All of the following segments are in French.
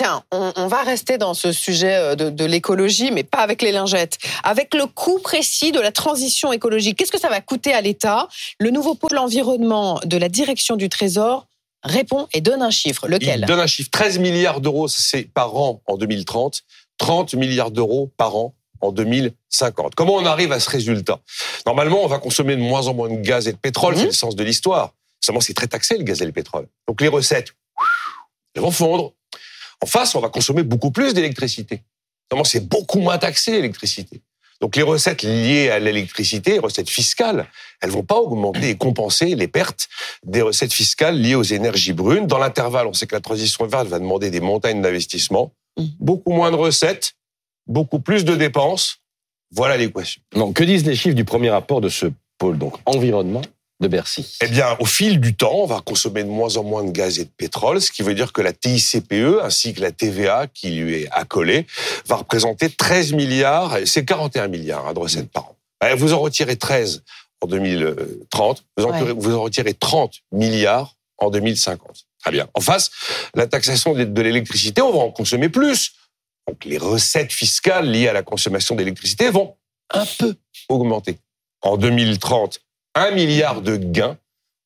Tiens, on, va rester dans ce sujet euh, de, l'écologie, mais pas avec les lingettes. Avec le coût précis de la transition écologique, qu'est-ce que ça va coûter à l'État? Le nouveau pôle environnement de la direction du Trésor répond et donne un chiffre. Lequel? Il donne un chiffre. 13 milliards d'euros c'est par an en 2030, 30 milliards d'euros par an en 2050. Comment on arrive à ce résultat? Normalement, on va consommer de moins en moins de gaz et de pétrole, c'est mhm. le sens de l'histoire. Seulement, c'est très taxé le gaz et le pétrole. Donc les recettes, elles vont fondre. En face, on va consommer beaucoup plus d'électricité. Seulement, c'est beaucoup moins taxé l'électricité. Donc les recettes liées à l'électricité, les recettes fiscales, elles vont pas augmenter et compenser les pertes des recettes fiscales liées aux énergies brunes. Dans l'intervalle, on sait que la transition verte va demander des montagnes d'investissement, mhm. beaucoup moins de recettes, beaucoup plus de dépenses. Voilà l'équation. Donc, que disent les chiffres du premier rapport de ce pôle, donc environnement de Bercy Eh bien, au fil du temps, on va consommer de moins en moins de gaz et de pétrole, ce qui veut dire que la TICPE ainsi que la TVA qui lui est accolée va représenter 13 milliards, c'est 41 milliards hein, de recettes par an. Eh, vous en retirez 13 en 2030, vous en, vous en retirez 30 milliards en 2050. Très bien. En face, la taxation de l'électricité, on va en consommer plus. Donc les recettes fiscales liées à la consommation d'électricité vont un peu augmenter. En 2030, 1 milliard de gains.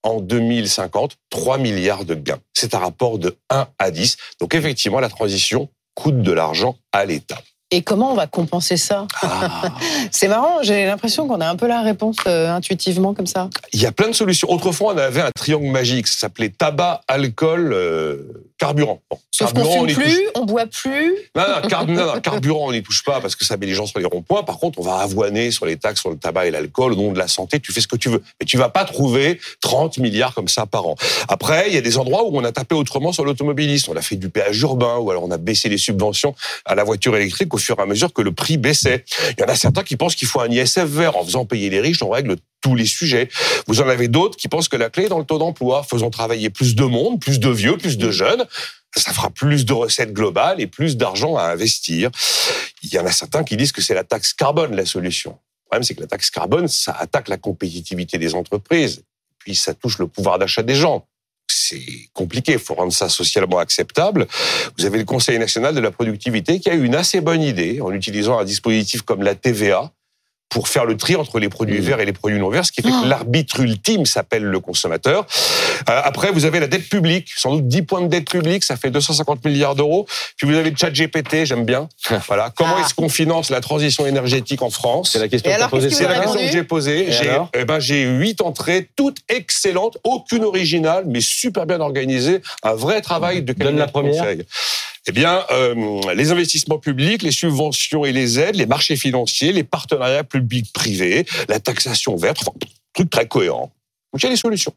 En 2050, 3 milliards de gains. C'est un rapport de 1 à 10. Donc effectivement, la transition coûte de l'argent à l'État. Et comment on va compenser ça ah. C'est marrant, j'ai l'impression qu'on a un peu la réponse euh, intuitivement comme ça. Il y a plein de solutions. Autrefois, on avait un triangle magique, ça s'appelait tabac, alcool, euh, carburant. Sauf qu'on fume plus, on boit plus. Non, non, carburant, on n'y touche pas parce que ça met les gens sur les ronds-points. Par contre, on va avoiner sur les taxes sur le tabac et l'alcool au nom de la santé. Tu fais ce que tu veux, mais tu vas pas trouver 30 milliards comme ça par an. Après, il y a des endroits où on a tapé autrement sur l'automobiliste. On a fait du péage urbain ou alors on a baissé les subventions à la voiture électrique au fur et à mesure que le prix baissait. Il y en a certains qui pensent qu'il faut un ISF vert. En faisant payer les riches, on règle tous les sujets. Vous en avez d'autres qui pensent que la clé est dans le taux d'emploi. Faisons travailler plus de monde, plus de vieux, plus de jeunes ça fera plus de recettes globales et plus d'argent à investir. Il y en a certains qui disent que c'est la taxe carbone la solution. Le problème, c'est que la taxe carbone, ça attaque la compétitivité des entreprises, puis ça touche le pouvoir d'achat des gens. C'est compliqué, il faut rendre ça socialement acceptable. Vous avez le Conseil national de la productivité qui a eu une assez bonne idée en utilisant un dispositif comme la TVA, pour faire le tri entre les produits mmh. verts et les produits non verts, ce qui fait que oh. l'arbitre ultime s'appelle le consommateur. Euh, après, vous avez la dette publique, sans doute 10 points de dette publique, ça fait 250 milliards d'euros. Puis vous avez le chat GPT, j'aime bien. Voilà. Comment ah. est-ce qu'on finance la transition énergétique en France? C'est la question que posée. C'est la question que j'ai posée. J'ai eh ben, j'ai huit entrées, toutes excellentes, aucune originale, mais super bien organisées. Un vrai travail de Donne la première. Eh bien, euh, les investissements publics, les subventions et les aides, les marchés financiers, les partenariats publics-privés, la taxation verte, enfin, truc très cohérent. Donc il y a des solutions.